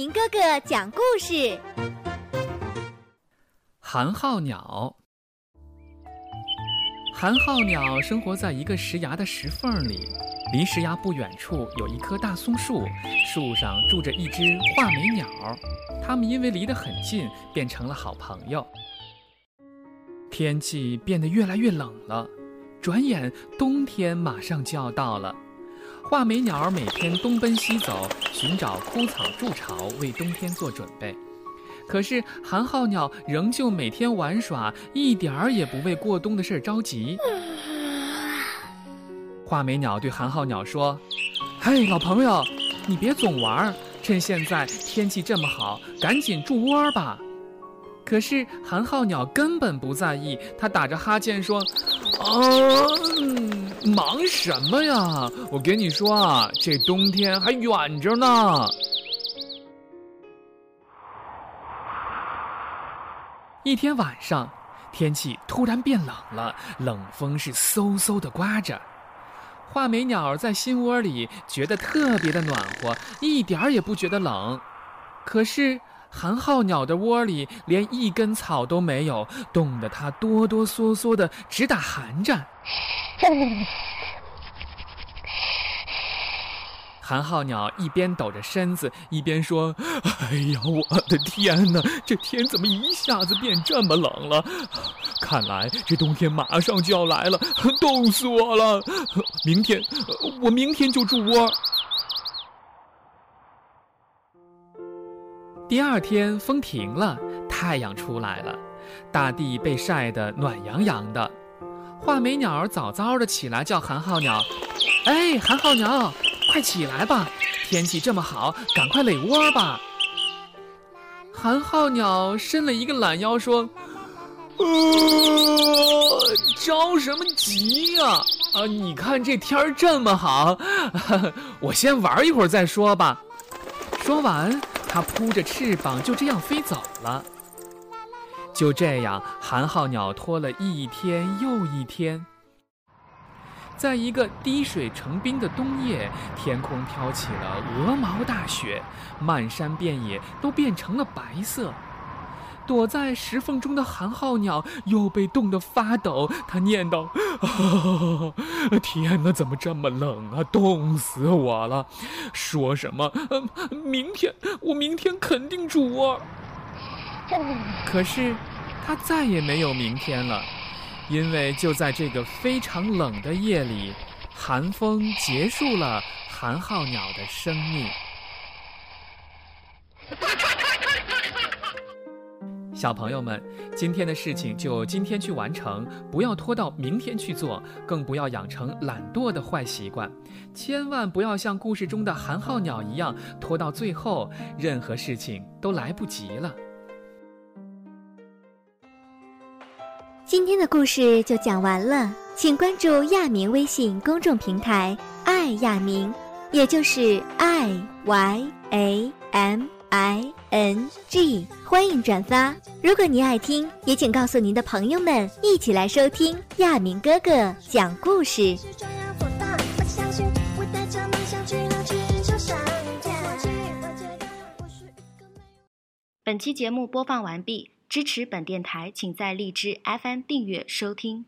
明哥哥讲故事。寒号鸟，寒号鸟生活在一个石崖的石缝里，离石崖不远处有一棵大松树，树上住着一只画眉鸟，它们因为离得很近，变成了好朋友。天气变得越来越冷了，转眼冬天马上就要到了。画眉鸟每天东奔西走，寻找枯草筑巢，为冬天做准备。可是寒号鸟仍旧每天玩耍，一点儿也不为过冬的事儿着急。画眉鸟对寒号鸟说：“嘿，老朋友，你别总玩，趁现在天气这么好，赶紧筑窝吧。”可是寒号鸟根本不在意，它打着哈欠说：“啊。”忙什么呀？我跟你说啊，这冬天还远着呢。一天晚上，天气突然变冷了，冷风是嗖嗖的刮着。画眉鸟在心窝里觉得特别的暖和，一点儿也不觉得冷。可是寒号鸟的窝里连一根草都没有，冻得它哆哆嗦嗦的直打寒战。寒号鸟一边抖着身子，一边说：“哎呀，我的天哪！这天怎么一下子变这么冷了？看来这冬天马上就要来了，冻死我了！明天，我明天就筑窝。”第二天，风停了，太阳出来了，大地被晒得暖洋洋的。画眉鸟早早的起来叫寒号鸟：“哎，寒号鸟，快起来吧！天气这么好，赶快垒窝吧。”寒号鸟伸了一个懒腰说：“呃，着什么急呀？啊，你看这天儿这么好，我先玩一会儿再说吧。”说完，它扑着翅膀就这样飞走了。就这样，寒号鸟拖了一天又一天。在一个滴水成冰的冬夜，天空飘起了鹅毛大雪，漫山遍野都变成了白色。躲在石缝中的寒号鸟又被冻得发抖，它念叨：“天哪，怎么这么冷啊？冻死我了！说什么？明天我明天肯定煮窝。”可是。它再也没有明天了，因为就在这个非常冷的夜里，寒风结束了寒号鸟的生命。小朋友们，今天的事情就今天去完成，不要拖到明天去做，更不要养成懒惰的坏习惯，千万不要像故事中的寒号鸟一样拖到最后，任何事情都来不及了。今天的故事就讲完了，请关注亚明微信公众平台“爱亚明”，也就是 i y a m i n g，欢迎转发。如果您爱听，也请告诉您的朋友们一起来收听亚明哥哥讲故事。本期节目播放完毕。支持本电台，请在荔枝 FM 订阅收听。